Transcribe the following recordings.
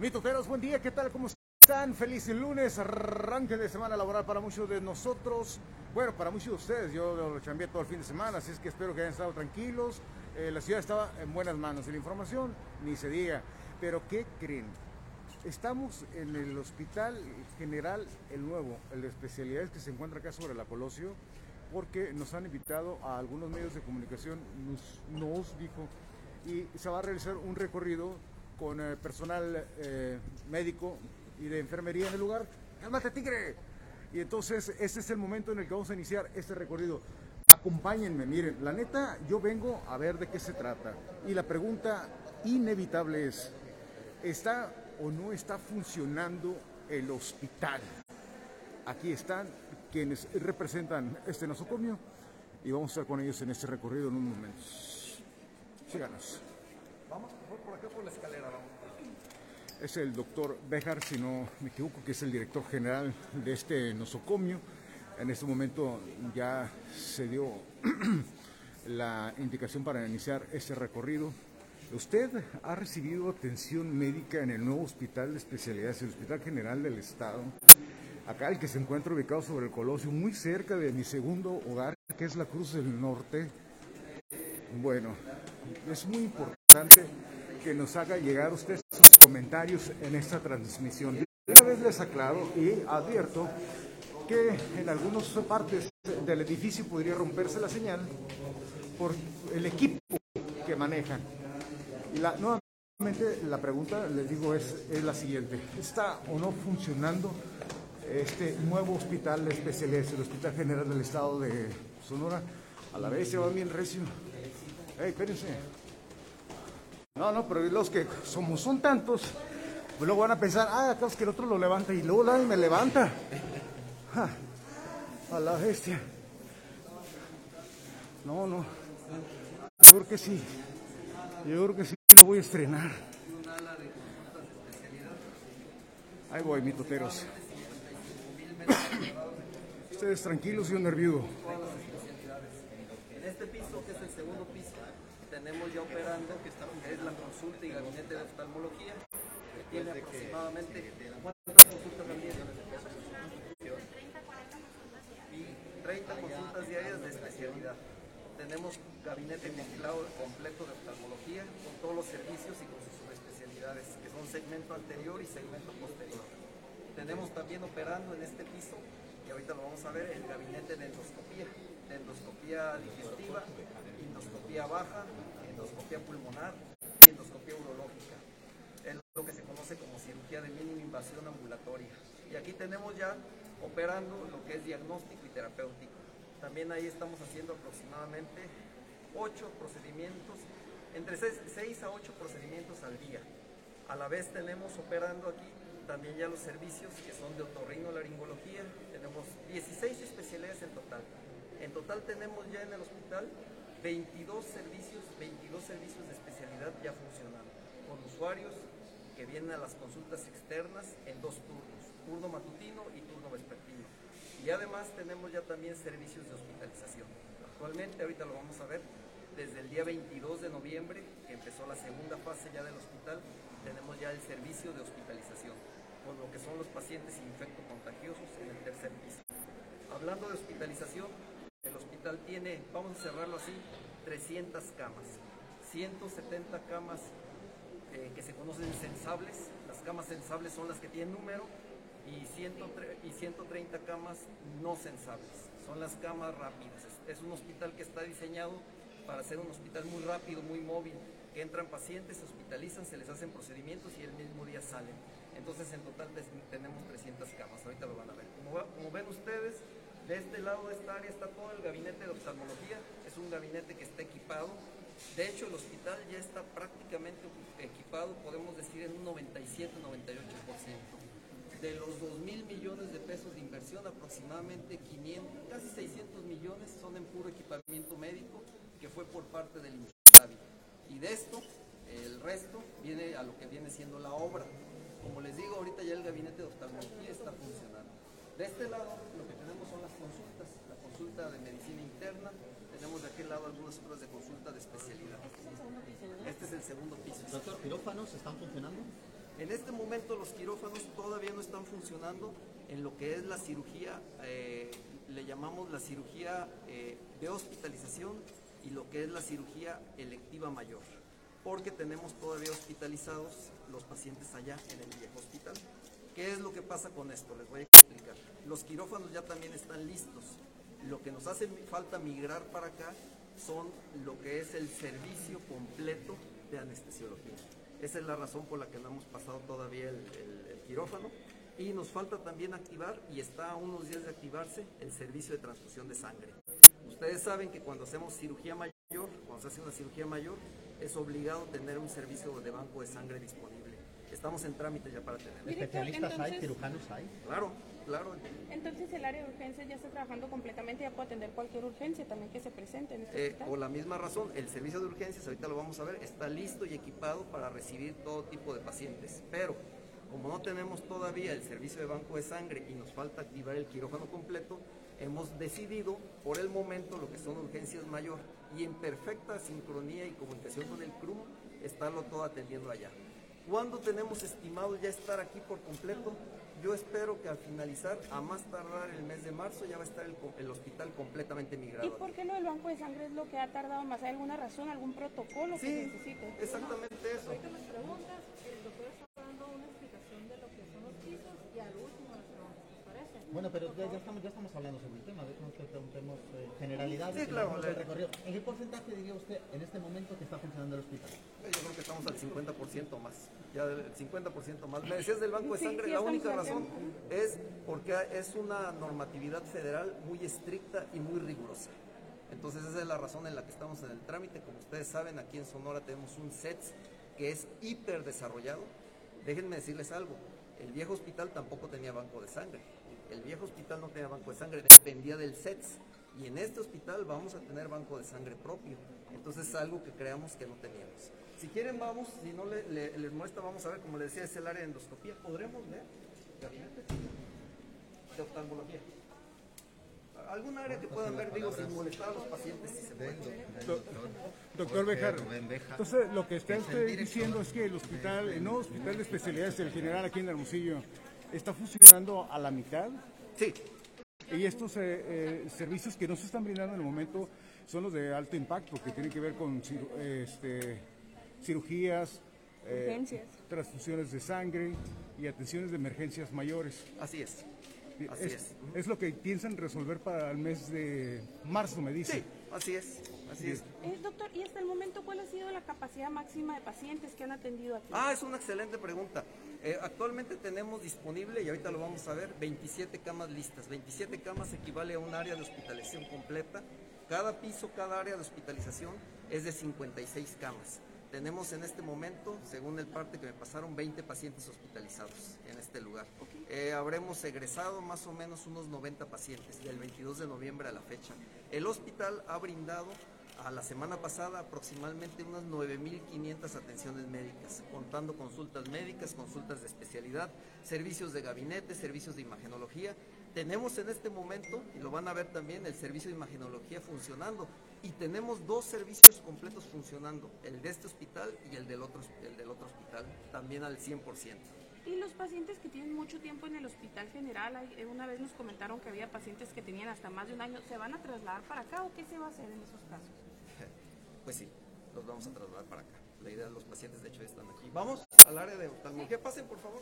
Mitoteros, buen día, ¿qué tal? ¿Cómo están? Feliz lunes, arranque de semana laboral para muchos de nosotros. Bueno, para muchos de ustedes, yo lo chambeé todo el fin de semana, así es que espero que hayan estado tranquilos. Eh, la ciudad estaba en buenas manos y la información ni se diga. Pero ¿qué creen? Estamos en el Hospital General El Nuevo, el de especialidades que se encuentra acá sobre la Colosio, porque nos han invitado a algunos medios de comunicación, nos, nos dijo, y se va a realizar un recorrido con eh, personal eh, médico y de enfermería en el lugar. ¡Cálmate, tigre! Y entonces, este es el momento en el que vamos a iniciar este recorrido. Acompáñenme, miren, la neta, yo vengo a ver de qué se trata. Y la pregunta inevitable es, ¿está o no está funcionando el hospital? Aquí están quienes representan este nosocomio y vamos a estar con ellos en este recorrido en un momento. Síganos. Vamos por acá por la escalera, vamos. Es el doctor Bejar, si no me equivoco, que es el director general de este nosocomio. En este momento ya se dio la indicación para iniciar este recorrido. Usted ha recibido atención médica en el nuevo hospital de especialidades, el Hospital General del Estado, acá el que se encuentra ubicado sobre el Colosio, muy cerca de mi segundo hogar, que es la Cruz del Norte. Bueno, es muy importante que nos haga llegar usted sus comentarios en esta transmisión. Una vez les aclaro y advierto que en algunas partes del edificio podría romperse la señal por el equipo que manejan. La, nuevamente la pregunta, les digo, es, es la siguiente. ¿Está o no funcionando este nuevo hospital de especialidades, el Hospital General del Estado de Sonora? A la vez se va bien recio. Hey, espérense. No, no, pero los que somos son tantos, pues luego van a pensar, ah, acá es que el otro lo levanta y luego nadie me levanta. A la bestia. No, no. Yo creo que sí. Yo creo que sí lo voy a estrenar. Ahí voy, mitoteros. Ustedes tranquilos y un nerviudo. En este piso, que es el segundo piso, tenemos ya operando, que es la consulta y gabinete de oftalmología, que tiene aproximadamente ¿cuántas consultas al día? Y 30 consultas diarias de especialidad. Tenemos gabinete completo de oftalmología con todos los servicios y con sus subespecialidades, que son segmento anterior y segmento posterior. Tenemos también operando en este piso, y ahorita lo vamos a ver, el gabinete de endoscopía, de endoscopía digestiva, endoscopía baja, endoscopía pulmonar y endoscopía urológica. Es lo que se conoce como cirugía de mínima invasión ambulatoria. Y aquí tenemos ya operando lo que es diagnóstico y terapéutico. También ahí estamos haciendo aproximadamente 8 procedimientos, entre 6 a 8 procedimientos al día. A la vez tenemos operando aquí también ya los servicios que son de otorrinolaringología. Tenemos 16 especialidades en total. En total tenemos ya en el hospital 22 servicios, 22 servicios de especialidad ya funcionando, con usuarios que vienen a las consultas externas en dos turnos, turno matutino y turno vespertino. Y además tenemos ya también servicios de hospitalización. Actualmente, ahorita lo vamos a ver, desde el día 22 de noviembre, que empezó la segunda fase ya del hospital, tenemos ya el servicio de hospitalización, con lo que son los pacientes infectocontagiosos en el tercer piso. Hablando de hospitalización, el hospital tiene, vamos a cerrarlo así, 300 camas, 170 camas eh, que se conocen sensables, las camas sensables son las que tienen número, y, 130, y 130 camas no sensables, son las camas rápidas. Es, un hospital que está diseñado para ser un hospital muy rápido, muy móvil, que entran pacientes, se hospitalizan, se les hacen procedimientos y el mismo día salen. Entonces en total tenemos 300 camas, ahorita lo van a ver. Como ven ustedes, de este lado de esta área está todo el gabinete de oftalmología, es un gabinete que está equipado. De hecho, el hospital ya está prácticamente equipado, podemos decir, en un 97-98%. De los 2 mil millones de pesos de inversión, aproximadamente 500, casi 600 millones son en puro equipamiento médico, que fue por parte del INSABI. Y de esto, el resto viene a lo que viene siendo la obra. Como les digo, ahorita ya el gabinete de oftalmología está funcionando. De este lado lo que tenemos son las consultas, la consulta de medicina interna, tenemos de aquel lado algunas horas de consulta de especialidad. Este es el segundo piso. Doctor, ¿quirófanos están funcionando? En este momento los quirófanos todavía no están funcionando en lo que es la cirugía, eh, le llamamos la cirugía eh, de hospitalización y lo que es la cirugía electiva mayor, porque tenemos todavía hospitalizados los pacientes allá en el viejo hospital. ¿Qué es lo que pasa con esto? Les voy a. Los quirófanos ya también están listos. Lo que nos hace falta migrar para acá son lo que es el servicio completo de anestesiología. Esa es la razón por la que no hemos pasado todavía el, quirófano. Y nos falta también activar, y está a unos días de activarse, el servicio de transfusión de sangre. Ustedes saben que cuando hacemos cirugía mayor, cuando se hace una cirugía mayor, es obligado tener un servicio de banco de sangre disponible. Estamos en trámite ya para tener. ¿Especialistas hay? ¿Cirujanos hay? Claro, claro. Entonces el área de urgencias ya está trabajando completamente, ya puede atender cualquier urgencia también que se presente en este eh, Por la misma razón, el servicio de urgencias, ahorita lo vamos a ver, está listo y equipado para recibir todo tipo de pacientes. Pero como no tenemos todavía el servicio de banco de sangre y nos falta activar el quirófano completo, hemos decidido por el momento lo que son urgencias mayor y en perfecta sincronía y comunicación con el CRUM estarlo todo atendiendo allá. ¿Cuándo tenemos estimado ya estar aquí por completo? Yo espero que al finalizar, a más tardar el mes de marzo, ya va a estar el, hospital completamente migrado. ¿Y por qué no el banco de sangre es lo que ha tardado más? ¿Hay alguna razón, algún protocolo que necesite? exactamente eso. Ahorita me preguntas, el doctor está dando una explicación de lo que son los pisos y al último bueno, pero ya, estamos, ya estamos hablando sobre el tema, dejemos que preguntemos eh, generalidades. Sí, claro, recorrido. ¿En qué porcentaje diría usted en este momento que está funcionando el hospital? Yo creo que estamos al 50% más, ya del 50% más. Me decías del Banco de Sangre, la única razón es porque es una normatividad federal muy estricta y muy rigurosa. Entonces esa es la razón en la que estamos en el trámite. Como ustedes saben, aquí en Sonora tenemos un SETS que es hiper desarrollado. Déjenme decirles algo, el viejo hospital tampoco tenía banco de sangre el viejo hospital no tenía banco de sangre, dependía del SETS. Y en este hospital vamos a tener banco de sangre propio. Entonces es algo que creamos que no teníamos. Si quieren vamos, si no les muestra, vamos a ver, como les decía, es el área de endoscopía. ¿Podremos ver? Gabinete de oftalmología. ¿Algún área que puedan ver, digo, sin molestar a los pacientes si se puede? Doctor Bejar, entonces lo que está usted diciendo es que el hospital, el nuevo hospital de especialidades del general aquí en Hermosillo, está funcionando a la mitad. Sí. Y estos eh, eh, servicios que no se están brindando en el momento son los de alto impacto, que tienen que ver con este, cirugías, eh, transfusiones de sangre y atenciones de emergencias mayores. Así es. Así es, es. lo que piensan resolver para el mes de marzo, me dice. Sí, así es. Así es. doctor, ¿y hasta el momento cuál ha sido la capacidad máxima de pacientes que han atendido aquí? Ah, es una excelente pregunta. Eh, actualmente tenemos disponible, y ahorita lo vamos a ver, 27 camas listas. 27 camas equivale a un área de hospitalización completa. Cada piso, cada área de hospitalización es de 56 camas. Tenemos en este momento, según el parte que me pasaron, 20 pacientes hospitalizados en este lugar. Eh, habremos egresado más o menos unos 90 pacientes del 22 de noviembre a la fecha. El hospital ha brindado a la semana pasada aproximadamente unas 9.500 atenciones médicas, contando consultas médicas, consultas de especialidad, servicios de gabinete, servicios de imagenología. Tenemos en este momento, y lo van a ver también, el servicio de imagenología funcionando. Y tenemos dos servicios completos funcionando, el de este hospital y el del otro, el del otro hospital, también al 100%. Y los pacientes que tienen mucho tiempo en el hospital general, eh, una vez nos comentaron que había pacientes que tenían hasta más de un año, ¿se van a trasladar para acá o qué se va a hacer en esos casos? pues sí, los vamos a trasladar para acá. La idea de los pacientes, de hecho, están aquí. Vamos al área de oftalmología. Pasen, por favor,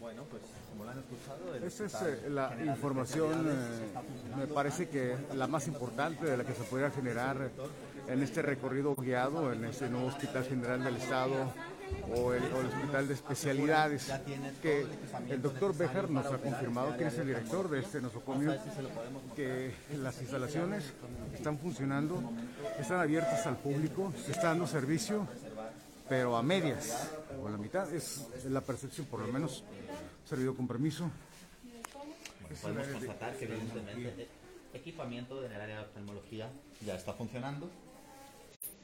Bueno, pues como lo han escuchado... Esa es eh, la información, eh, me parece que la más importante de la que se podría generar en este recorrido guiado, en este nuevo Hospital General del Estado o el, Hospital de Especialidades, que el doctor Bejar nos ha confirmado que es el director de este nosocomio, que las instalaciones están funcionando, están abiertas al público, se está dando servicio, pero a medias, o a la mitad, es la percepción, por lo menos, servido con permiso. podemos constatar que evidentemente equipamiento en el área de oftalmología ya está funcionando.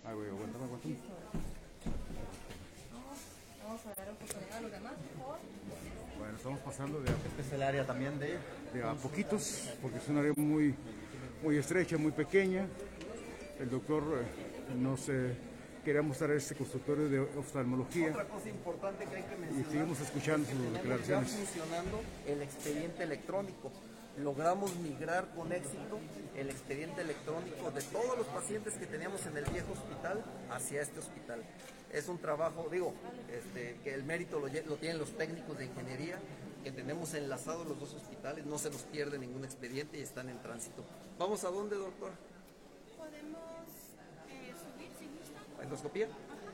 Ay, güey, aguántame, aguántame. Vamos a dar oportunidad a los demás, por favor. Bueno, estamos pasando de a, este es el área también de... de a poquitos, porque es un área muy, muy estrecha, muy pequeña. El doctor eh, nos quería mostrar este consultorio de oftalmología. Otra cosa importante que hay que mencionar. Y seguimos escuchando sus declaraciones. Ya funcionando el expediente electrónico. Logramos migrar con éxito el expediente electrónico de todos los pacientes que teníamos en el viejo hospital hacia este hospital. Es un trabajo, digo, este, que el mérito lo tienen los técnicos de ingeniería, que tenemos enlazados los dos hospitales, no se nos pierde ningún expediente y están en tránsito. ¿Vamos a dónde, doctor? Endoscopía?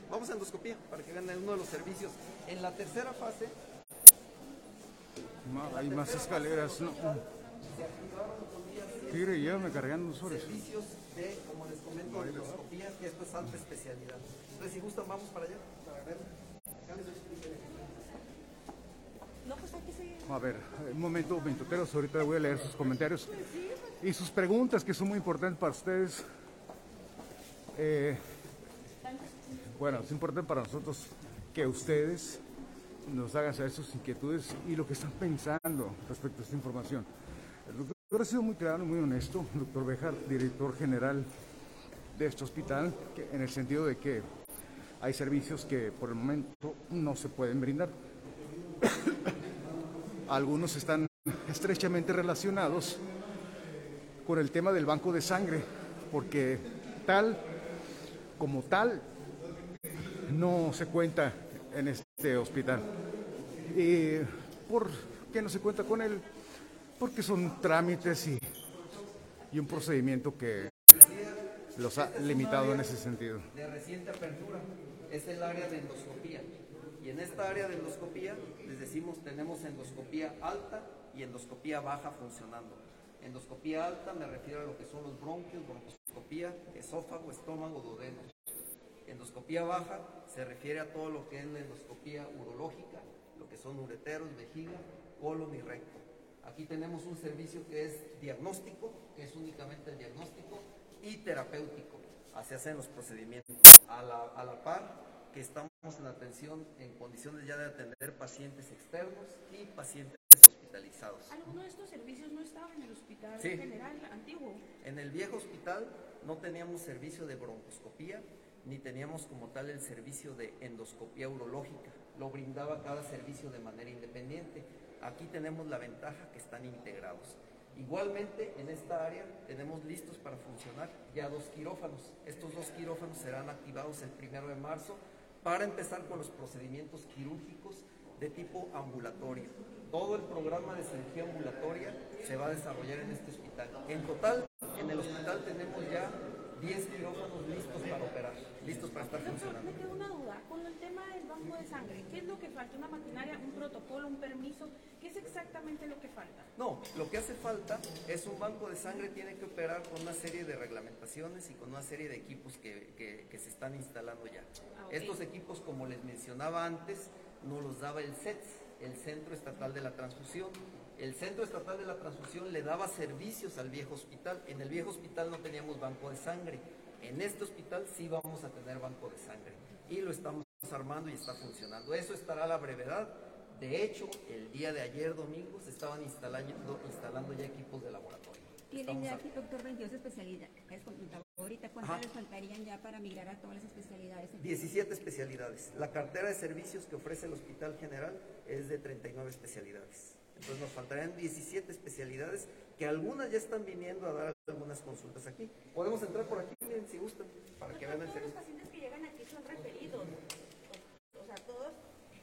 Vamos a endoscopía para que vean uno de los servicios. En la tercera fase Ma- Hay más escaleras, ¿no? Tigre, llévame cargando los horas. servicios de, como les comento, endoscopía, que esto es alta especialidad. Entonces, si gustan, vamos para allá, para ver. Acá les explico. No, pues. A ver, un momento, mintoteros, ahorita voy a leer sus comentarios y sus preguntas que son muy importantes para ustedes. Eh, bueno, es importante para nosotros que ustedes nos hagan saber sus inquietudes y lo que están pensando respecto a esta información. El doctor ha sido muy claro muy honesto, el doctor Bejar, director general de este hospital, en el sentido de que hay servicios que por el momento no se pueden brindar. Algunos están estrechamente relacionados con el tema del banco de sangre, porque tal como tal no se cuenta en este hospital. ¿Y por qué no se cuenta con él? Porque son trámites y, y un procedimiento que los ha limitado en ese sentido. de reciente apertura es el área de endoscopía. Y en esta área de endoscopía, les decimos, tenemos endoscopía alta y endoscopía baja funcionando. Endoscopía alta me refiero a lo que son los bronquios, broncoscopía, esófago, estómago, duodeno. Endoscopía baja se refiere a todo lo que es la endoscopía urológica, lo que son ureteros, vejiga, colon y recto. Aquí tenemos un servicio que es diagnóstico, que es únicamente el diagnóstico, y terapéutico. Así hacen los procedimientos. A la, a la par que estamos en atención en condiciones ya de atender pacientes externos y pacientes hospitalizados. ¿Alguno de estos servicios no estaba en el hospital Sí. general antiguo? En el viejo hospital no teníamos servicio de broncoscopía ni teníamos como tal el servicio de endoscopía urológica. Lo brindaba cada servicio de manera independiente. Aquí tenemos la ventaja que están integrados. Igualmente, en esta área tenemos listos para funcionar ya dos quirófanos. Estos dos quirófanos serán activados el primero de marzo para empezar con los procedimientos quirúrgicos de tipo ambulatorio. Todo el programa de cirugía ambulatoria se va a desarrollar en este hospital. En total, en el hospital tenemos ya 10 quirófanos listos para operar, listos para estar funcionando. me queda una duda. Con el tema del banco de sangre, ¿qué es lo que falta? ¿Una maquinaria, un protocolo, un permiso? ¿Qué es exactamente lo que falta? No, lo que hace falta es un banco de sangre tiene que operar con una serie de reglamentaciones y con una serie de equipos que, que- que se están instalando ya. Ah. Estos equipos, como les mencionaba antes, nos los daba el CETS, el Centro Estatal de la Transfusión. El Centro Estatal de la Transfusión le daba servicios al viejo hospital. En el viejo hospital no teníamos banco de sangre. En este hospital sí vamos a tener banco de sangre. Y lo estamos armando y está funcionando. Eso estará a la brevedad. De hecho, el día de ayer domingo se estaban instalando, instalando ya equipos de laboratorio. Tienen ya aquí, doctor, 22 especialidades. ahorita, ¿cuántas les faltarían ya para migrar a todas las especialidades? 17 especialidades. La cartera de servicios que ofrece el Hospital General es de 39 especialidades. Entonces nos faltarían 17 especialidades que algunas ya están viniendo a dar algunas consultas aquí. Podemos entrar por aquí, miren, si gustan, para que vean el Todos los servicio. pacientes que llegan aquí son referidos. O, o sea, todos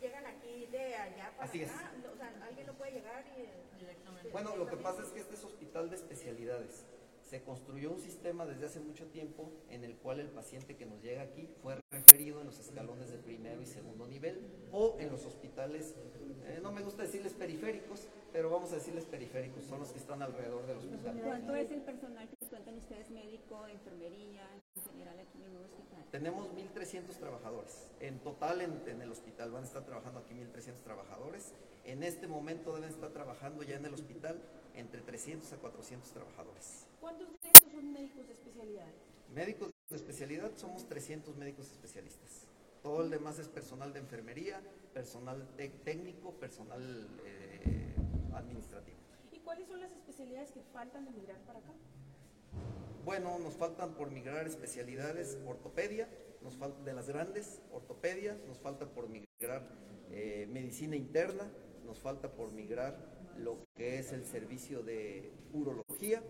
llegan aquí de allá para Así es. acá. O sea, alguien no puede llegar y... Bueno, lo que pasa es que este es hospital de especialidades. Se construyó un sistema desde hace mucho tiempo en el cual el paciente que nos llega aquí fue referido en los escalones de primero y segundo nivel o en los hospitales, eh, no me gusta decirles periféricos, pero vamos a decirles periféricos, son los que están alrededor del hospital. ¿Cuánto es el personal que cuentan ustedes, médico, enfermería, en general aquí en el nuevo hospital? Tenemos 1.300 trabajadores. En total en, en el hospital van a estar trabajando aquí 1.300 trabajadores. En este momento deben estar trabajando ya en el hospital entre 300 a 400 trabajadores. ¿Cuántos de estos son médicos de especialidad? Médicos de especialidad somos 300 médicos especialistas. Todo el demás es personal de enfermería, personal técnico, personal eh, administrativo. ¿Y cuáles son las especialidades que faltan de migrar para acá? Bueno, nos faltan por migrar especialidades ortopedia, nos falta de las grandes, ortopedia, nos falta por migrar eh, medicina interna, nos falta por migrar lo que es el servicio de urología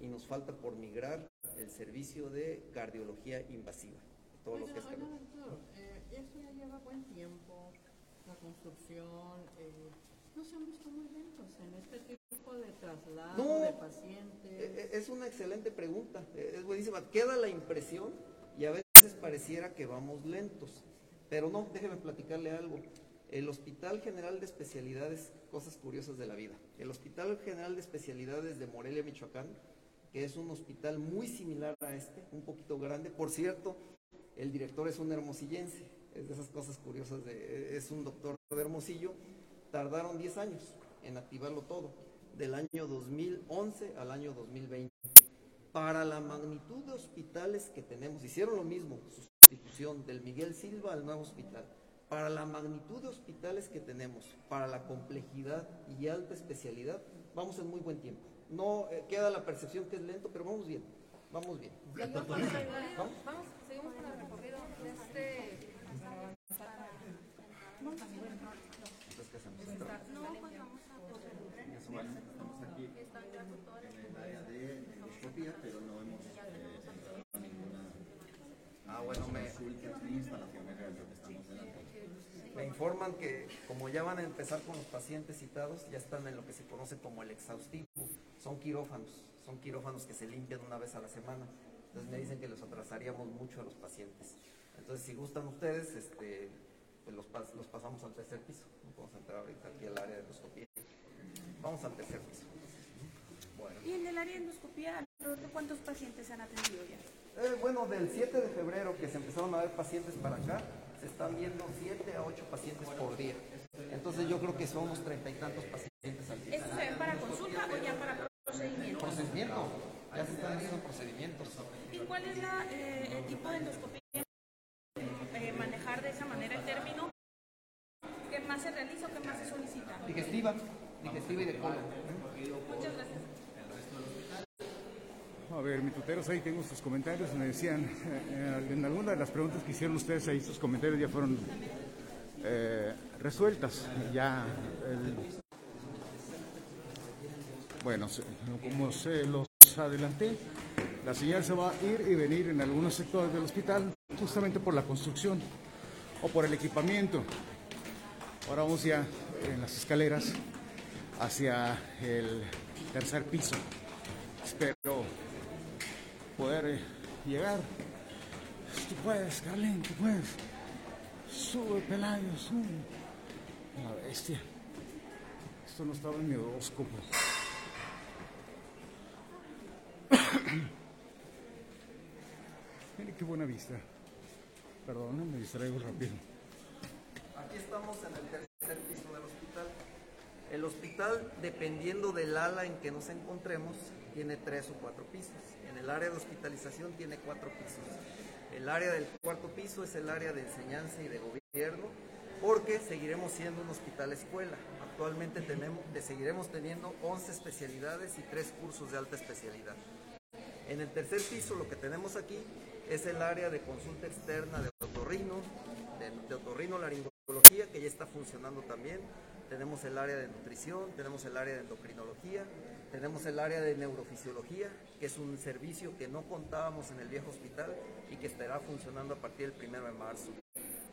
y nos falta por migrar el servicio de cardiología invasiva. Todo lo que es Oiga, doctor, eh, esto ya lleva buen tiempo, la construcción, eh, no se han visto muy lentos en este tipo de traslado No, de pacientes. Eh, Es una excelente pregunta, eh, es buenísima. Queda la impresión y a veces pareciera que vamos lentos, pero no, déjeme platicarle algo. El Hospital General de Especialidades, cosas curiosas de la vida. El Hospital General de Especialidades de Morelia, Michoacán, que es un hospital muy similar a este, un poquito grande. Por cierto, el director es un hermosillense, es de esas cosas curiosas, de, es un doctor de Hermosillo. Tardaron 10 años en activarlo todo, del año 2011 al año 2020. Para la magnitud de hospitales que tenemos, hicieron lo mismo, sustitución del Miguel Silva al nuevo hospital. Para la magnitud de hospitales que tenemos, para la complejidad y alta especialidad, vamos en muy buen tiempo. No eh, queda la percepción que es lento, pero vamos bien, vamos bien. Vamos, seguimos con el recorrido. Este, Entonces, ¿qué hacemos? Estamos aquí en el área de endoscopía, pero no hemos eh, entrado a ninguna Ah, bueno, me, consulta ni instalaciones de lo que estamos delante. Me informan que como ya van a empezar con los pacientes citados, ya están en lo que se conoce como el exhaustivo. Son quirófanos, son quirófanos que se limpian una vez a la semana. Entonces me dicen que los atrasaríamos mucho a los pacientes. Entonces si gustan ustedes, este, pues los, pas- los pasamos al tercer piso. Vamos a entrar ahorita aquí al área de endoscopía. Vamos al tercer piso. Bueno. Y en el área de endoscopía, ¿cuántos pacientes han atendido ya? Eh, bueno, del 7 de febrero que se empezaron a ver pacientes para acá, se están viendo 7 a 8 pacientes por día. Entonces yo creo que somos treinta y tantos pacientes al día. ¿Esto se ve para consulta o ya para procedimiento? Procedimiento, ya se están haciendo procedimientos. ¿Y cuál es la, eh, el tipo de endoscopía? Eh, manejar de esa manera el término. ¿Qué más se realiza o qué más se solicita? Digestiva, digestiva y de colon. Muchas gracias. A ver, mi tuteros, ahí tengo sus comentarios. Me decían, eh, en alguna de las preguntas que hicieron ustedes ahí, sus comentarios ya fueron eh, resueltas. Ya, bueno, como se los adelanté, la señal se va a ir y venir en algunos sectores del hospital justamente por la construcción o por el equipamiento. Ahora vamos ya en las escaleras hacia el tercer piso. Eh, llegar. Tú puedes, Carlín, tú puedes. Sube, Pelayo, sube. La bestia. Esto no estaba en mi horóscopo. Mire qué buena vista. Perdón, me distraigo rápido. Aquí estamos en el tercer piso del hospital. El hospital, dependiendo del ala en que nos encontremos, tiene tres o cuatro pisos. En el área de hospitalización tiene cuatro pisos. El área del cuarto piso es el área de enseñanza y de gobierno, porque seguiremos siendo un hospital escuela. Actualmente seguiremos teniendo 11 especialidades y tres cursos de alta especialidad. En el tercer piso lo que tenemos aquí es el área de consulta externa de otorrino, de otorrino laringología, que ya está funcionando también. Tenemos el área de nutrición, tenemos el área de endocrinología, tenemos el área de neurofisiología, que es un servicio que no contábamos en el viejo hospital y que estará funcionando a partir del primero de marzo.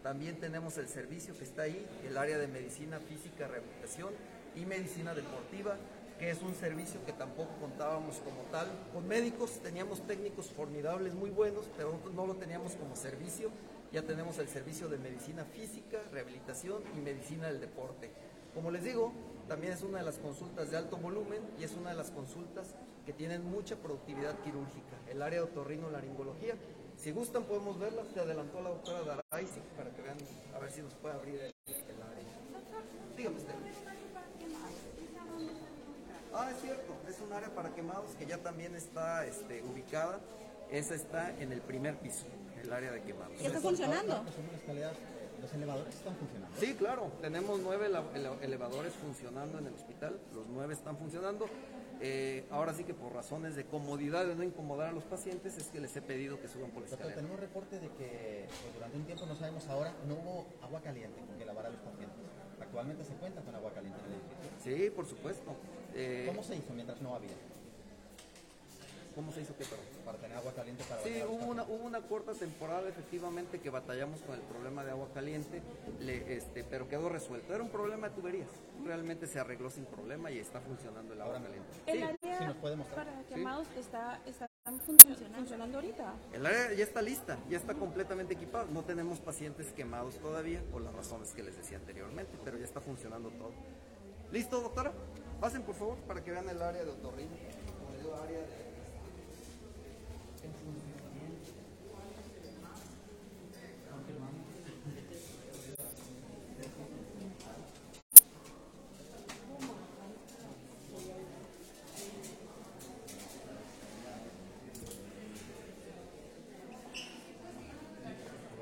También tenemos el servicio que está ahí, el área de medicina física, rehabilitación y medicina deportiva, que es un servicio que tampoco contábamos como tal. Con médicos teníamos técnicos formidables, muy buenos, pero no lo teníamos como servicio. Ya tenemos el servicio de medicina física, rehabilitación y medicina del deporte. Como les digo, también es una de las consultas de alto volumen y es una de las consultas que tienen mucha productividad quirúrgica. El área de otorrino-laringología. Si gustan podemos verla, se adelantó la doctora Daraisi para que vean, a ver si nos puede abrir el, el área. Dígame usted. Ah, es cierto, es un área para quemados que ya también está este, ubicada. Esa está en el primer piso, el área de quemados. ¿Ya está funcionando? Los elevadores están funcionando. Sí, claro, tenemos nueve ele- ele- elevadores funcionando en el hospital, los nueve están funcionando. Eh, ahora sí que por razones de comodidad, de no incomodar a los pacientes, es que les he pedido que suban por la Doctor, escalera. tenemos un reporte de que pues, durante un tiempo, no sabemos ahora, no hubo agua caliente con que lavar a los pacientes. Actualmente se cuenta con agua caliente en el edificio. Sí, por supuesto. Eh, ¿Cómo se hizo mientras no había? ¿Cómo se hizo qué, perdón? Para tener agua caliente para Sí, hubo una, hubo una corta temporada efectivamente que batallamos con el problema de agua caliente, le- este, pero quedó resuelto. Era un problema de tuberías. Realmente se arregló sin problema y está funcionando el agua Ahora, caliente. El Sí, área si nos puede mostrar. para quemados está, está funcionando, funcionando ahorita. el área ya está lista, ya está completamente equipada. No tenemos pacientes quemados todavía por las razones que les decía anteriormente, pero ya está funcionando todo. ¿Listo, doctora? Pasen por favor para que vean el área de otorrino. Digo, área de...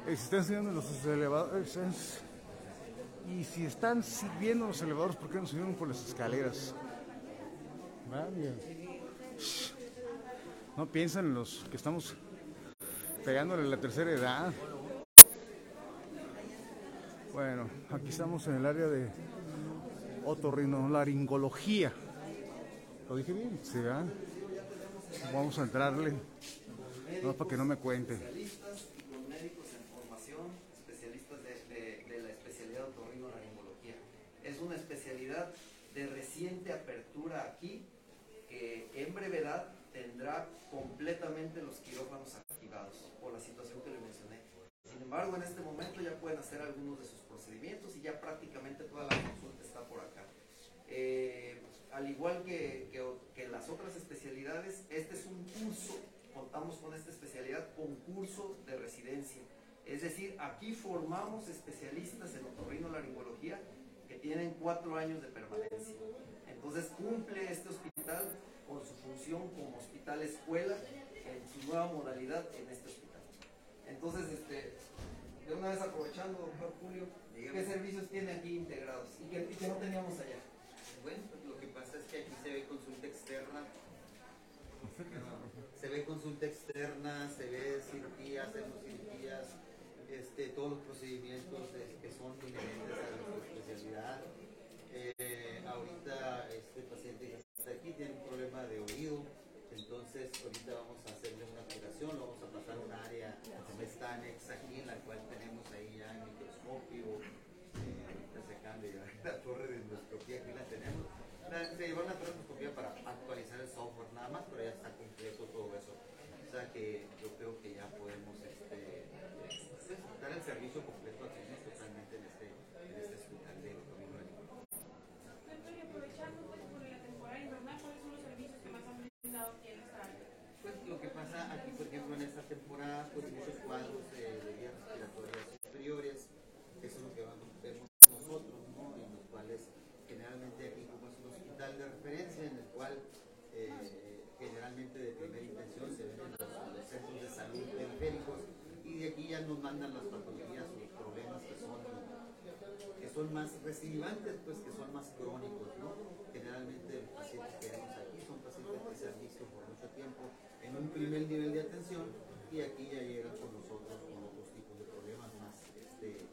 Eh, se están enseñando los elevadores. es- Y si están sirviendo los elevadores, ¿por qué no subieron por las escaleras? No piensan en los que estamos pegándole la tercera edad. Bueno, aquí estamos en el área de otorrinolaringología. ¿Lo dije bien? Sí. Vamos a entrarle. No, para que no me cuente. especialistas y con médicos en formación, especialistas de, de- de la especialidad de otorrinolaringología. Es una especialidad de reciente apertura aquí, que en brevedad tendrá completamente los quirófanos activados por la situación que le mencioné. Sin embargo, en este momento ya pueden hacer algunos de sus procedimientos y ya prácticamente toda la consulta está por acá. Eh, al igual que, que- que las otras especialidades, este es un curso, contamos con esta especialidad, concurso de residencia. Es decir, aquí formamos especialistas en otorrinolaringología que tienen cuatro años de permanencia. Entonces cumple este hospital con su función como hospital escuela en su nueva modalidad en este hospital. Entonces, este, de una vez aprovechando, doctor Julio, ¿qué servicios tiene aquí integrados y que, y que no teníamos allá? Bueno, pues lo que pasa es que aquí se ve consulta externa. Se ve consulta externa, se ve cirugía, hacemos cirugías, este, todos los procedimientos que son inherentes a nuestra especialidad. Eh, ahorita este paciente que está aquí tiene un problema de oído, entonces ahorita vamos a hacerle una curación, lo vamos a pasar a un área que está anexa aquí, en la cual tenemos ahí ya el microscopio, eh, se cambia la torre de endoscopía, aquí la tenemos. La- se llevó una endoscopía para actualizar el software nada más, pero ya está completo todo eso. O sea que ya podemos este, pues, dar el servicio completo al cliente totalmente en este, en este hospital de otorrinolaringología. Doctor, y aprovechando pues por la temporada invernal, ¿cuáles son los servicios que más han brindado aquí en esta área? Pues lo que pasa aquí, por ejemplo, en esta temporada, pues muchos cuadros eh, de vías respiratorias superiores, eso es lo que vamos, vemos nosotros, ¿no? En los cuales generalmente aquí como es un hospital de referencia en el cual eh, generalmente de primera intención se ven en los, los centros de salud periféricos y de aquí ya nos mandan las patologías los problemas que son que son más recidivantes, pues que son más crónicos, ¿no? Generalmente los pacientes que vemos aquí son pacientes que se han visto por mucho tiempo en un primer nivel de atención y aquí ya llegan con nosotros con otros tipos de problemas más, este,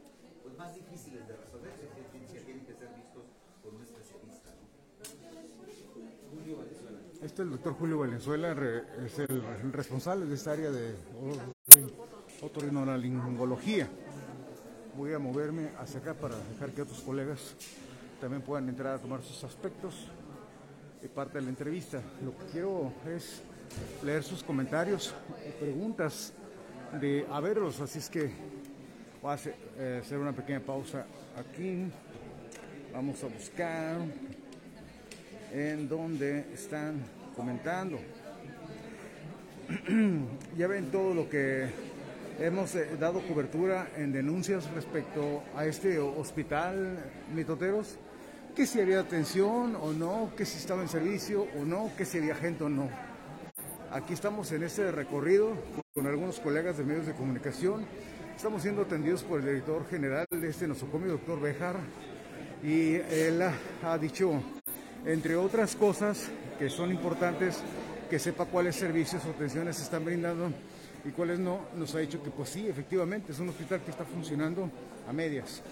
pues más difíciles de resolver, que, tienen- que ser vistos por un especialista, ¿no? Julio Valenzuela. Este es el doctor Julio Valenzuela, es el, el responsable de esta área de otorrinolaringología. Voy a moverme hacia acá para dejar que otros colegas también puedan entrar a tomar sus aspectos y parte de la entrevista. Lo que quiero es leer sus comentarios y preguntas de haberlos, así es que voy a eh, hacer una pequeña pausa aquí. Vamos a buscar en donde están comentando. ya ven todo lo que hemos eh, dado cobertura en denuncias respecto a este hospital mitoteros, que si había atención o no, que si estaba en servicio o no, que si había gente o no. Aquí estamos en este recorrido con algunos colegas de medios de comunicación. Estamos siendo atendidos por el director general de este nosocomio, doctor Bejar, y él ha- dicho, entre otras cosas, que son importantes, que sepa cuáles servicios o atenciones están brindando y cuáles no, nos ha dicho que pues sí, efectivamente, es un hospital que está funcionando a medias.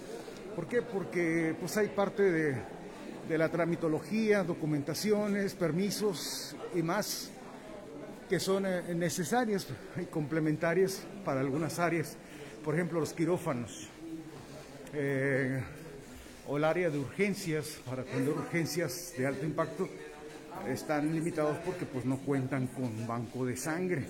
¿Por qué? Porque pues hay parte de, la tramitología, documentaciones, permisos y más que son eh, necesarias y complementarias para algunas áreas, por ejemplo los quirófanos eh, o el área de urgencias, para atender urgencias de alto impacto, están limitados porque pues no cuentan con banco de sangre.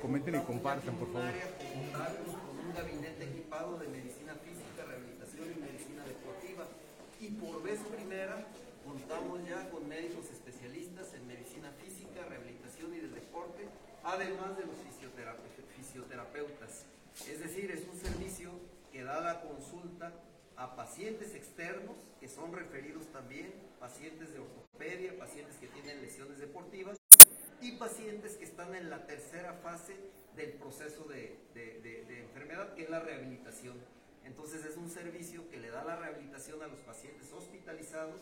Comenten y compartan, por favor. Con un gabinete equipado de medicina física, rehabilitación y medicina deportiva. Y por vez primera contamos ya con médicos especialistas en medicina física, rehabilitación y del deporte, además de los fisioterapeutas. Es decir, es un servicio que da la consulta a pacientes externos, que son referidos también, pacientes de ortopedia, pacientes que tienen lesiones deportivas y pacientes que están en la tercera fase del proceso de, de enfermedad, que es la rehabilitación. Entonces es un servicio que le da la rehabilitación a los pacientes hospitalizados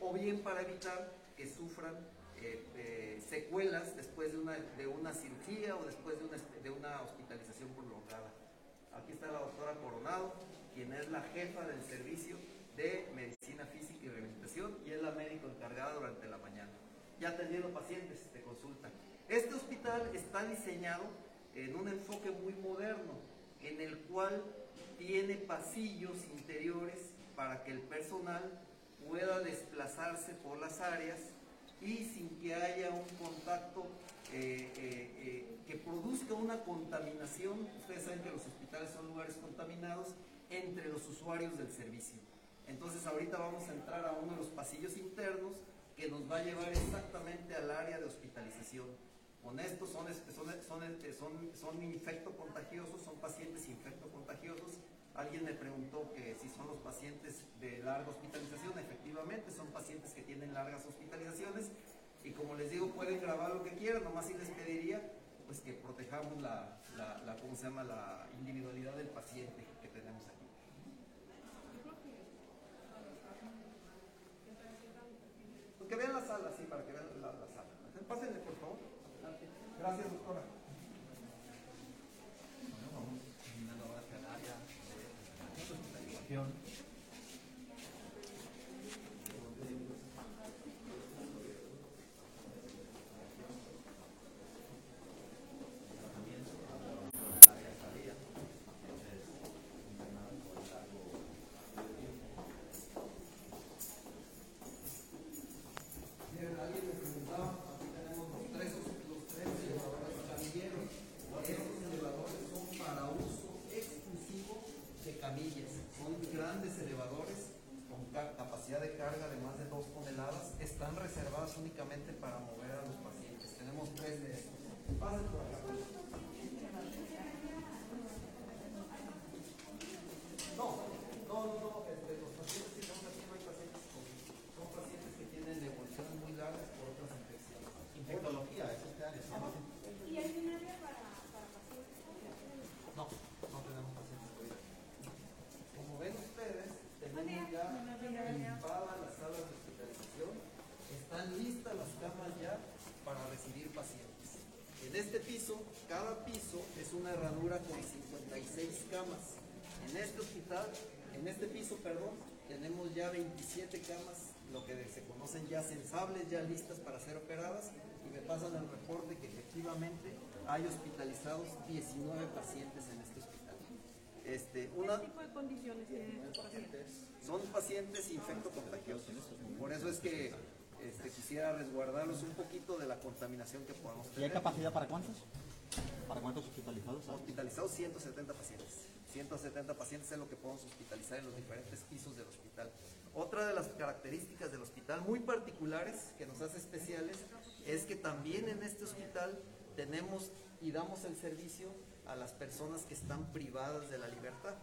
o bien para evitar que sufran eh, eh, secuelas después de una, de una cirugía o después de una, de una hospitalización prolongada. Aquí está la doctora Coronado, quien es la jefa del servicio de medicina física y rehabilitación y es la médico encargada durante la mañana. Ya atendiendo pacientes de consulta. Este hospital está diseñado en un enfoque muy moderno, en el cual tiene pasillos interiores para que el personal pueda desplazarse por las áreas y sin que haya un contacto eh, eh, eh, que produzca una contaminación. Ustedes saben que los hospitales son lugares contaminados entre los usuarios del servicio. Entonces ahorita vamos a entrar a uno de los pasillos internos que nos va a llevar exactamente al área de hospitalización. Con esto son, son, son, son, son infecto contagiosos, son pacientes infecto contagiosos Alguien me preguntó que si son los pacientes de larga hospitalización, efectivamente son pacientes que tienen largas hospitalizaciones y como les digo pueden grabar lo que quieran, nomás si les pediría pues que protejamos la, la, ¿cómo se llama? la individualidad del paciente que tenemos aquí. Pues que vean la sala, sí, para que vean la, la sala. Pásenle, por favor. Gracias, doctora. únicamente para mover a los pacientes. Tenemos tres de estos. Pasen por acá. No, no, no, este, los pacientes que estamos aquí no hay pacientes son pacientes que tienen evoluciones muy largas por otras infecciones. Infectología, eso es área. ¿Y hay un área para, para pacientes? No, no tenemos pacientes Como ven ustedes, tenemos ya equipadas las salas de hospitalización están listas las camas ya para recibir pacientes. En este piso, cada piso es una herradura con 56 camas. En este hospital, en este piso, perdón, tenemos ya 27 camas, lo que se conocen ya sensables, ya listas para ser operadas, y me pasan el reporte que efectivamente hay hospitalizados 19 pacientes en este hospital. Este, una, ¿Qué tipo de condiciones tienen pacientes? Son pacientes infectocontagiosos. Por eso es que este, quisiera resguardarlos un poquito de la contaminación que podamos tener. ¿Y hay capacidad para cuántos? ¿Para cuántos hospitalizados? Hospitalizados 170 pacientes. 170 pacientes es lo que podemos hospitalizar en los diferentes pisos del hospital. Otra de las características del hospital muy particulares que nos hace especiales es que también en este hospital tenemos y damos el servicio a las personas que están privadas de la libertad.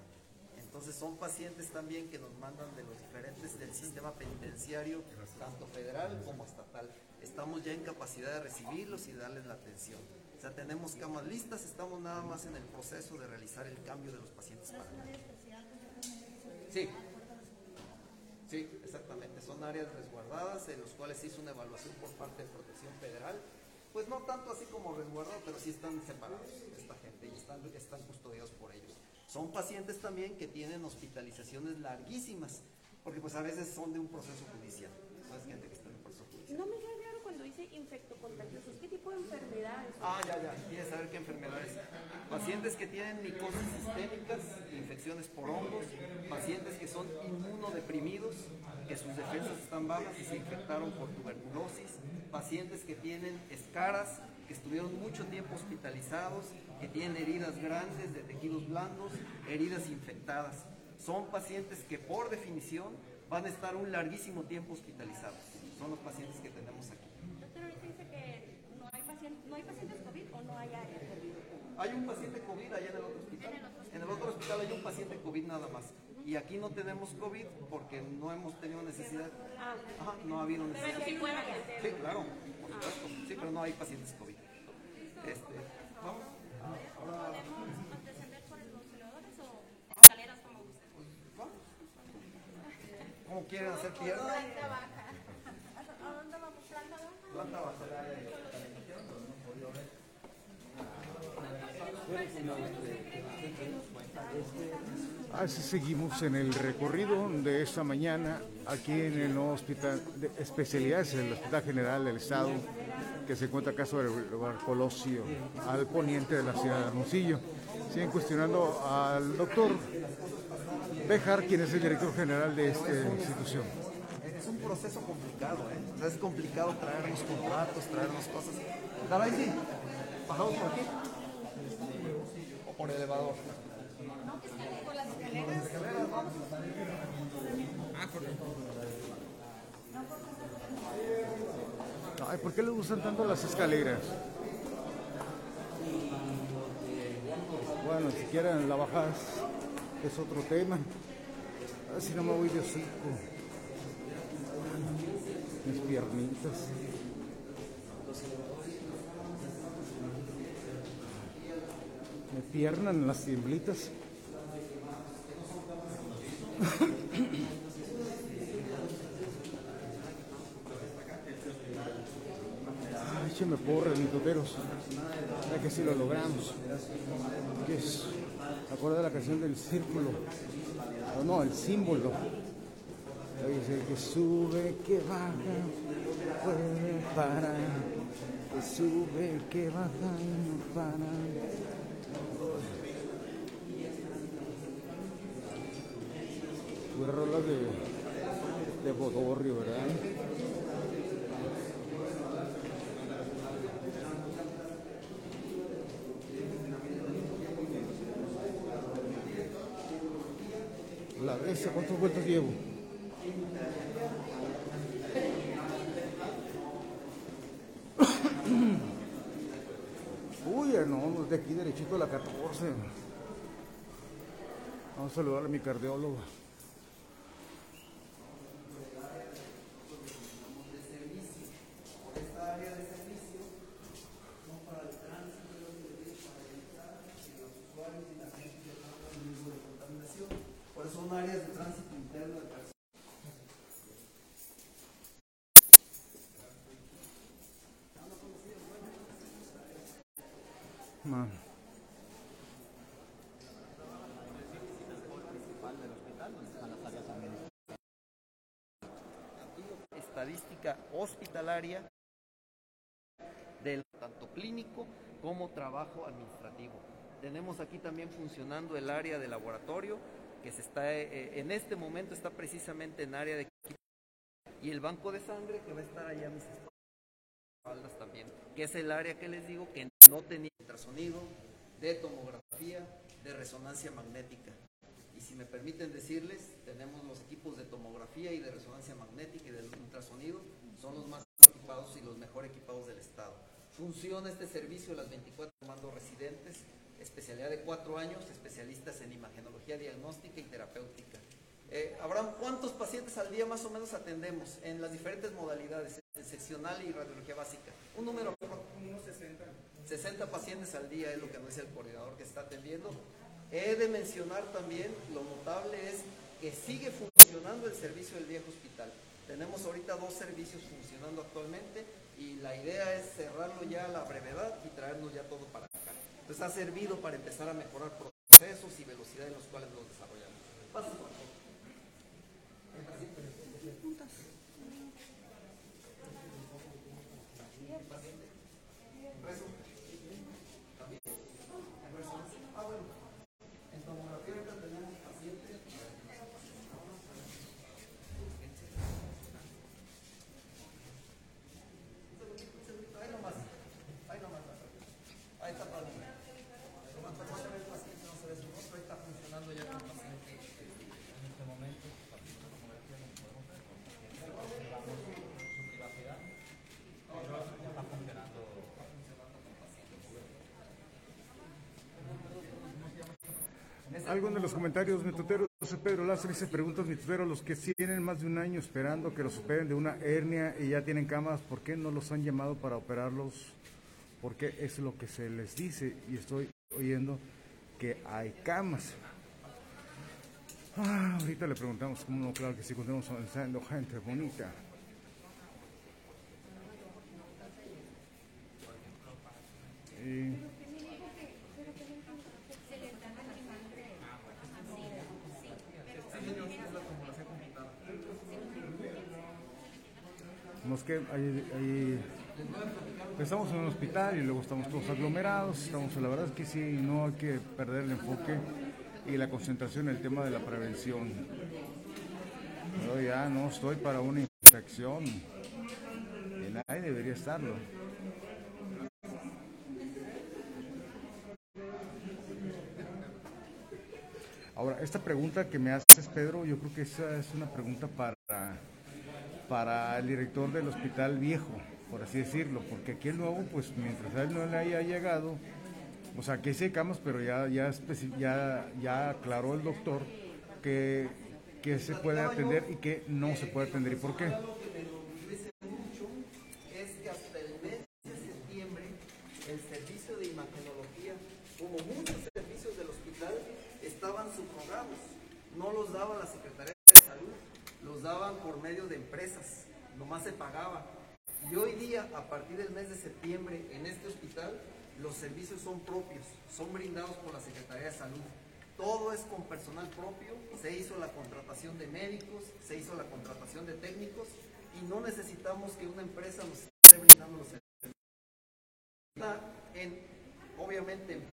Entonces son pacientes también que nos mandan de los diferentes del sistema penitenciario, tanto federal como estatal. Estamos ya en capacidad de recibirlos y darles la atención. Sea, tenemos camas listas, estamos nada más en el proceso de realizar el cambio de los pacientes para Sí. Sí, exactamente. Son áreas resguardadas en los cuales se hizo una evaluación por parte de Protección Federal. Pues no tanto así como resguardado, pero sí están separados esta gente y están, están custodiados por ellos. Son pacientes también que tienen hospitalizaciones larguísimas, porque pues a veces son de un proceso judicial. No es gente que está en un proceso judicial. No me queda claro cuando dice infectocontagiosos. ¿Qué tipo de enfermedades? Ah, ya, ya. ¿Quieres saber qué enfermedades? Pacientes que tienen micosis sistémicas, infecciones por hongos, pacientes que son inmunodeprimidos, que sus defensas están bajas y se infectaron por tuberculosis, pacientes que tienen escaras, que estuvieron mucho tiempo hospitalizados, que tienen heridas grandes de tejidos blandos, heridas infectadas. Son pacientes que por definición van a estar un larguísimo tiempo hospitalizados. Son los pacientes que tenemos aquí. Doctor, ahorita dice que no hay, pacientes, no hay pacientes COVID o no hay área COVID. Hay un paciente COVID allá en el otro hospital. En el otro hospital hay un paciente COVID nada más. Y aquí no tenemos COVID porque no hemos tenido necesidad. Ajá, no ha habido necesidad. Pero sí puede. Sí, claro, por supuesto. Sí, pero no hay pacientes COVID. Este, vamos. Ahora, ¿Podemos descender por los elevadores o escaleras como gusten? ¿Cómo quieren hacer pierna? Planta baja. ¿A dónde vamos? ¿Planta baja? Planta baja. Así seguimos en el recorrido de esta mañana aquí en el nuevo hospital de especialidades, el Hospital General del Estado, que se encuentra acá sobre el Colosio, al poniente de la ciudad de Hermosillo. Siguen cuestionando al doctor Bejar, quien es el director general de esta institución. Es un proceso complicado, ¿eh? Es complicado traernos contratos, traernos cosas. Daray, sí. ¿Bajamos por aquí? ¿O por el elevador? Por las escaleras. Ay, ¿por qué les gustan tanto las escaleras? Bueno, si quieren la bajas es otro tema. Así no me voy de hocico. Mis piernitas. Me piernan las tiemblitas. Ay, écheme porras, mis toteros. Ya que sí lo logramos. ¿Qué es? Acuerda la canción del círculo. O no, el símbolo. Que sube, que baja, puede parar. Que sube, que baja y no para. Fue rola de, de Bodorrio, ¿verdad? La vez, ¿cuántas vueltas llevo? Uy, no, de aquí derechito a la 14. Vamos a saludar a mi cardiólogo. Por eso son áreas de tránsito interno de personas. Man. Estadística hospitalaria del tanto clínico como trabajo administrativo. Tenemos aquí también funcionando el área de laboratorio que se está eh, en este momento está precisamente en área de y el banco de sangre que va a estar allá a mis espaldas también, que es el área que les digo que no tenía ultrasonido, de tomografía, de resonancia magnética. Si me permiten decirles, tenemos los equipos de tomografía y de resonancia magnética y del ultrasonido, son los más equipados y los mejor equipados del Estado. Funciona este servicio las 24 mando residentes, especialidad de 4 años, especialistas en imagenología diagnóstica y terapéutica. Eh, Abraham, ¿cuántos pacientes al día más o menos atendemos en las diferentes modalidades, en seccional y radiología básica? Un número unos 60. 60 pacientes al día es lo que nos dice el coordinador que está atendiendo. He de mencionar también, lo notable es que sigue funcionando el servicio del viejo hospital. Tenemos ahorita dos servicios funcionando actualmente y la idea es cerrarlo ya a la brevedad y traernos ya todo para acá. Entonces ha servido para empezar a mejorar procesos y velocidad en los cuales los desarrollamos. Pasa, por favor. Rezo. También. Rezo. Ah, bueno. En tomografía ahorita tenemos pacientes. Ahí nomás. Ahí nomás. Ahí está padre. Nomás para no se ve el paciente, no se ve su rostro. Ahí está funcionando ya con el paciente en este momento. Tomografía no podemos ver porque observamos su privacidad. Pero está funcionando. Está funcionando con el paciente. Algunos de los comentarios, mi tutero Pedro Lázaro dice, preguntas mi tutero, los que tienen más de un año esperando que los operen de una hernia y ya tienen camas, ¿por qué no los han llamado para operarlos? Porque es lo que se les dice y estoy oyendo que hay camas. Ah, ahorita le preguntamos cómo no, claro que sí, continuamos avanzando, gente bonita. Y- Nos que hay- estamos en un hospital y luego estamos todos aglomerados, estamos, la verdad es que sí, no hay que perder el enfoque y la concentración en el tema de la prevención. Yo ya no estoy para una infección, y nadie debería estarlo. Ahora, esta pregunta que me haces, Pedro, yo creo que esa es una pregunta para, para el director del hospital viejo, por así decirlo, porque aquí el nuevo, pues mientras a él no le haya llegado, o sea, que camas, pero ya, ya, ya, ya aclaró el doctor que, que se puede atender y que no se puede atender. ¿Y por qué? Lo que me enorgullece mucho es que hasta el mes de septiembre el servicio de imagenología, como muchos servicios del hospital, estaban subrogados. No los daba la Secretaría de Salud, los daban por medio de empresas, nomás se pagaba. Y hoy día, a partir del mes de septiembre, en este hospital, los servicios son propios, son brindados por la Secretaría de Salud. Todo es con personal propio, se hizo la contratación de médicos, se hizo la contratación de técnicos y no necesitamos que una empresa nos esté brindando los servicios. Está en, obviamente, en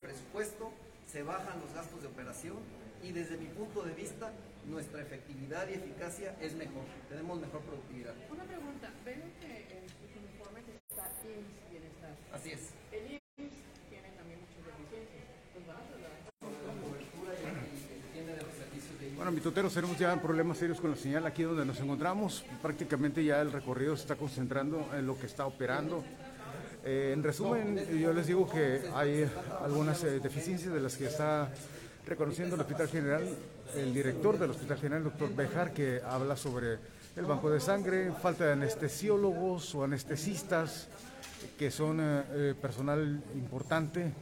presupuesto, se bajan los gastos de operación y desde mi punto de vista nuestra efectividad y eficacia es mejor, tenemos mejor productividad. Una pregunta, veo que en sus uniformes está IMSS Bienestar. Así es. El IMSS tiene también muchas deficiencias. Pues van a trasladar. La cobertura y y entiende de los servicios de Bueno, mi tutero, tenemos ya problemas serios con la señal aquí donde nos encontramos. Prácticamente ya el recorrido se está concentrando en lo que está operando. Eh, en resumen, yo les digo que hay algunas eh, deficiencias de las que está reconociendo el Hospital General, el director del Hospital General, el doctor Bejar, que habla sobre el banco de sangre, falta de anestesiólogos o anestesistas, que son eh, personal importante,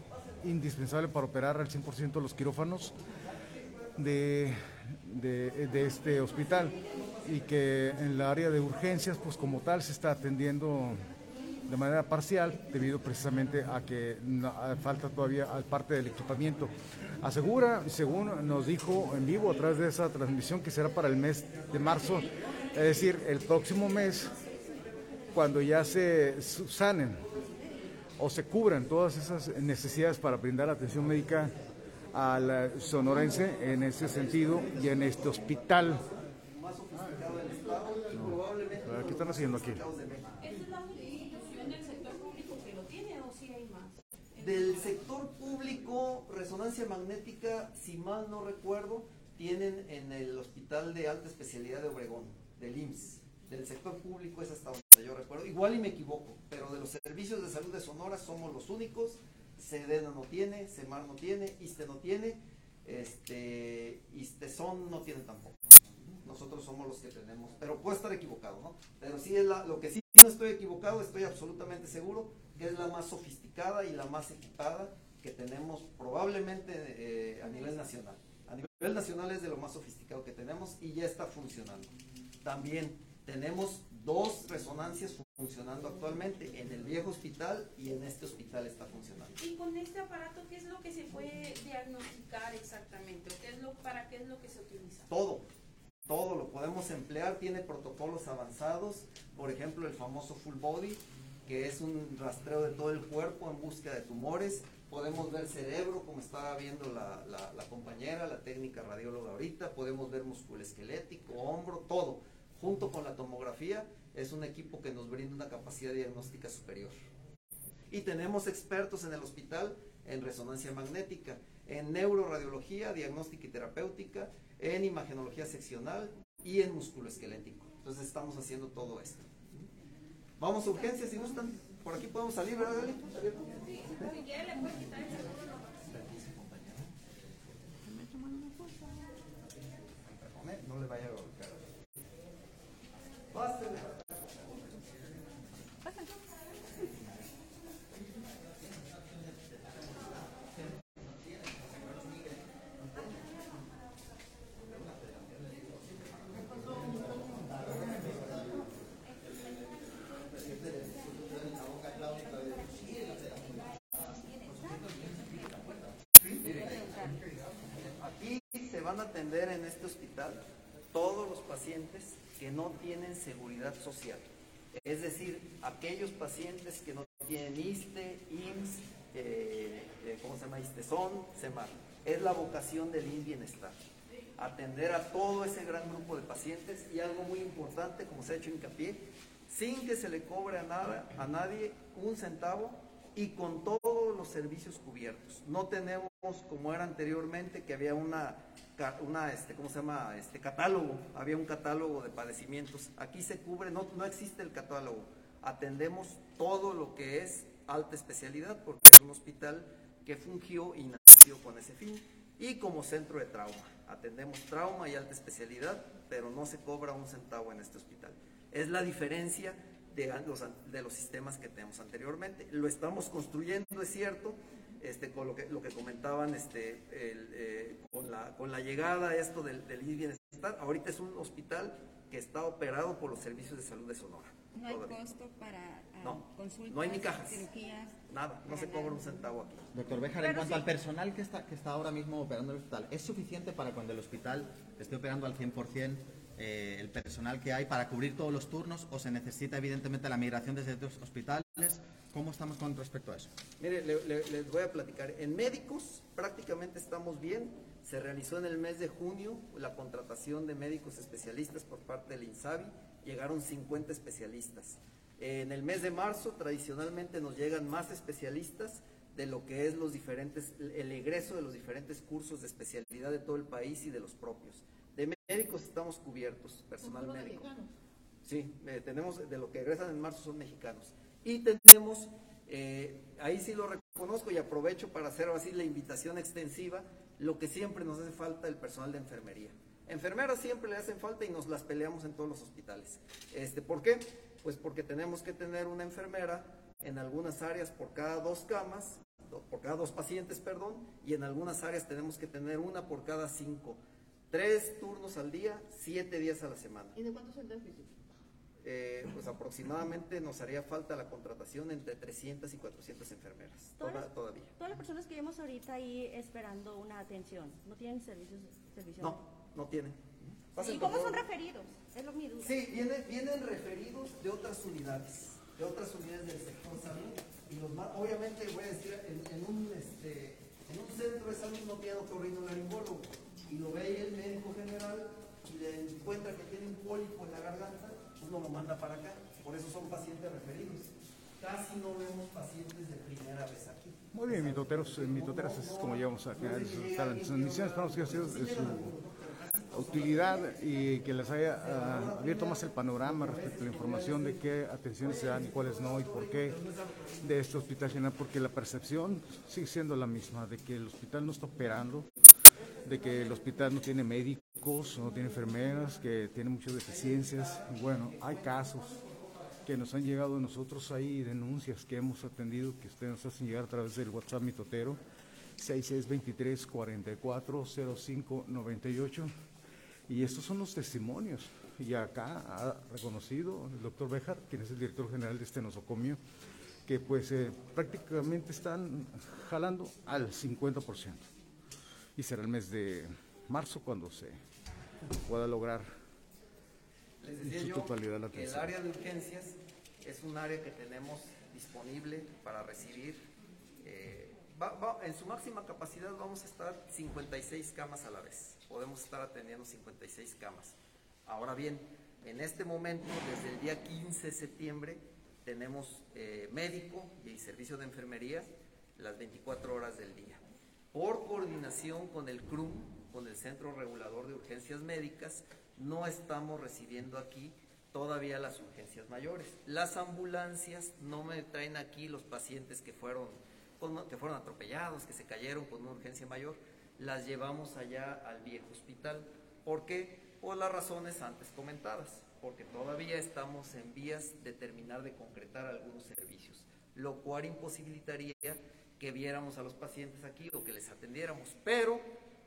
indispensable para operar al 100% los quirófanos de, de, este hospital y que en la área de urgencias, pues como tal, se está atendiendo de manera parcial debido precisamente a que falta todavía parte del equipamiento. Asegura, según nos dijo en vivo a través de esa transmisión, que será para el mes de marzo, es decir, el próximo mes, cuando ya se subsanen o se cubran todas esas necesidades para brindar atención médica al sonorense en ese sentido y en este hospital. más sofisticado del Estado y probablemente ¿Qué están haciendo aquí? sofisticados de México. ¿Esa es la única institución del sector público que lo tiene o sí hay más? Del sector público, resonancia magnética, si mal no recuerdo, tienen en el Hospital de Alta Especialidad de Obregón, del IMSS. Del sector público es hasta donde yo recuerdo. Igual y me equivoco, pero de los servicios de salud de Sonora somos los únicos. Sedena no tiene, Semar no tiene, ISTE no tiene, este, ISTESON no tiene tampoco. Nosotros somos los que tenemos, pero puedo estar equivocado, ¿no? Pero sí es la, lo que sí no estoy equivocado, estoy absolutamente seguro que es la más sofisticada y la más equipada que tenemos probablemente eh, a nivel nacional. A nivel nacional es de lo más sofisticado que tenemos y ya está funcionando. También tenemos dos resonancias funcionando actualmente en el viejo hospital y en este hospital está funcionando. Y con este aparato, ¿qué es lo que se puede diagnosticar exactamente? ¿O qué es lo, ¿Para qué es lo que se utiliza? Todo, todo lo podemos emplear, tiene protocolos avanzados, por ejemplo el famoso full body, que es un rastreo de todo el cuerpo en búsqueda de tumores. Podemos ver cerebro, como estaba viendo la, la, la compañera, la técnica radióloga ahorita. Podemos ver músculo esquelético, hombro, todo. Junto con la tomografía, es un equipo que nos brinda una capacidad diagnóstica superior. Y tenemos expertos en el hospital en resonancia magnética, en neuroradiología, diagnóstica y terapéutica, en imagenología seccional y en músculo esquelético. Entonces estamos haciendo todo esto. Vamos a urgencias si gustan. Por aquí podemos salir, ¿verdad, Gali? Si quiere, le puede quitar el seguro. No le vaya a golpear. Pásale. Aquí se van atender en este hospital todos los pacientes que no tienen seguridad social. Es decir, aquellos pacientes que no tienen ISTE, IMSS, eh, eh, ¿cómo se llama? ISTESON, CEMAR. Es la vocación del INS Bienestar. Atender a todo ese gran grupo de pacientes y algo muy importante, como se ha hecho hincapié, sin que se le cobre a, nada, a nadie un centavo y con todos los servicios cubiertos. No tenemos como era anteriormente que había una, una este, ¿cómo se llama? Este catálogo, había un catálogo de padecimientos. Aquí se cubre, no, no existe el catálogo. Atendemos todo lo que es alta especialidad porque es un hospital que fungió y nació con ese fin. Y como centro de trauma, atendemos trauma y alta especialidad, pero no se cobra un centavo en este hospital. Es la diferencia de los, de los sistemas que tenemos anteriormente. Lo estamos construyendo, es cierto, este, con lo que, lo que comentaban este, el, eh, con, la, con la llegada a esto del, del Bienestar. Ahorita es un hospital que está operado por los servicios de salud de Sonora. No hay todavía. costo para ah, No, consultas, no hay ni cajas. cirugías. Nada, no se cobra un centavo aquí. Doctor Béjar, en cuanto al personal que está, que está ahora mismo operando el hospital, ¿es suficiente para cuando el hospital esté operando al 100% eh, el personal que hay para cubrir todos los turnos o se necesita evidentemente la migración desde otros hospitales? ¿Cómo estamos con respecto a eso? Mire, le- le- les voy a platicar. En médicos prácticamente estamos bien. Se realizó en el mes de junio la contratación de médicos especialistas por parte del INSABI. Llegaron 50 especialistas. En el mes de marzo tradicionalmente nos llegan más especialistas de lo que es los diferentes, el egreso de los diferentes cursos de especialidad de todo el país y de los propios. Médicos estamos cubiertos, personal médico. mexicano. Sí, eh, tenemos de lo que egresan en marzo son mexicanos. Y tenemos, eh, ahí sí lo reconozco y aprovecho para hacer así la invitación extensiva, lo que siempre nos hace falta el personal de enfermería. Enfermeras siempre le hacen falta y nos las peleamos en todos los hospitales. Este, ¿Por qué? Pues porque tenemos que tener una enfermera en algunas áreas por cada dos camas, por cada dos pacientes, perdón, y en algunas áreas tenemos que tener una por cada cinco. Tres turnos al día, siete días a la semana. ¿Y de cuánto es el déficit? Eh, pues aproximadamente nos haría falta la contratación entre 300 y 400 enfermeras, Todas toda- todavía. Todas las personas que vemos ahorita ahí esperando una atención, ¿no tienen servicios? servicio No, no tienen. Pasen, ¿Y cómo son referidos? Es lo mi duda. Sí, vienen, vienen referidos de otras unidades, de otras unidades del sector salud. Y los más, obviamente, voy a decir, en, en un, este, en un centro de salud no tiene otorrinolaringólogo. Y lo ve ahí el médico general y le encuentra que tiene un pólipo en la garganta, uno lo manda para acá. Por eso son pacientes referidos. Casi no vemos pacientes de primera vez aquí. Muy bien, mitoteros, eh, mitoteras es como llevamos a generar sus transmisiones. Esperamos que haya sido de su utilidad y que les haya ah, abierto más el panorama respecto a la información de qué atenciones se dan y cuáles no y por qué de este hospital general, porque la percepción sigue siendo la misma, de que el hospital no está operando, de que el hospital no tiene médicos, no tiene enfermeras, que tiene muchas deficiencias. Bueno, hay casos que nos han llegado a nosotros ahí, denuncias que hemos atendido, que ustedes nos hacen llegar a través del WhatsApp mitotero, 6623 44 05 98 y estos son los testimonios y acá ha reconocido el doctor Bejar, quien es el director general de este nosocomio, que pues eh, prácticamente están jalando al 50%. Y será el mes de marzo cuando se pueda lograr Les en decía su yo totalidad la que el atención. área de urgencias es un área que tenemos disponible para recibir. eh, va- va- en su máxima capacidad vamos a estar 56 camas a la vez. Podemos estar atendiendo 56 camas. Ahora bien, en este momento, desde el día 15 de septiembre, tenemos eh, médico y servicio de enfermería las 24 horas del día. Por coordinación con el CRUM, con el Centro Regulador de Urgencias Médicas, no estamos recibiendo aquí todavía las urgencias mayores. Las ambulancias no me traen aquí los pacientes que fueron, que fueron atropellados, que se cayeron con una urgencia mayor, las llevamos allá al viejo hospital. ¿Por qué? Por las razones antes comentadas, porque todavía estamos en vías de terminar de concretar algunos servicios, lo cual imposibilitaría que viéramos a los pacientes aquí o que les atendiéramos. Pero,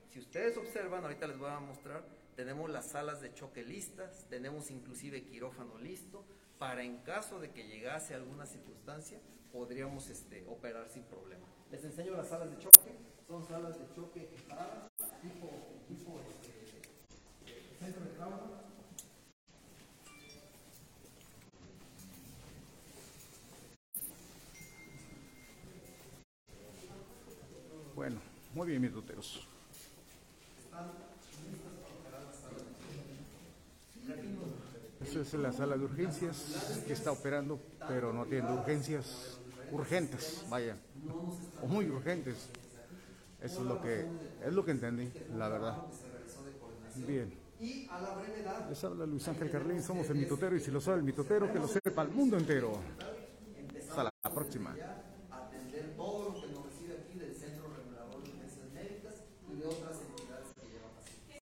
si ustedes observan, ahorita les voy a mostrar, tenemos las salas de choque listas, tenemos inclusive quirófano listo, para en caso de que llegase alguna circunstancia, podríamos este, operar sin problema. Les enseño las salas de choque, son salas de choque equipadas, tipo, tipo este, centro de trauma. Muy bien, mis doteros. Esta es la sala de urgencias que está operando, pero no atiende urgencias urgentes, vaya, o muy urgentes. Eso es lo que es lo que entendí, la verdad. Bien. Les habla Luis Ángel Carlín, somos el mitotero y si lo sabe el mitotero, que lo sepa el mundo entero. Hasta la próxima.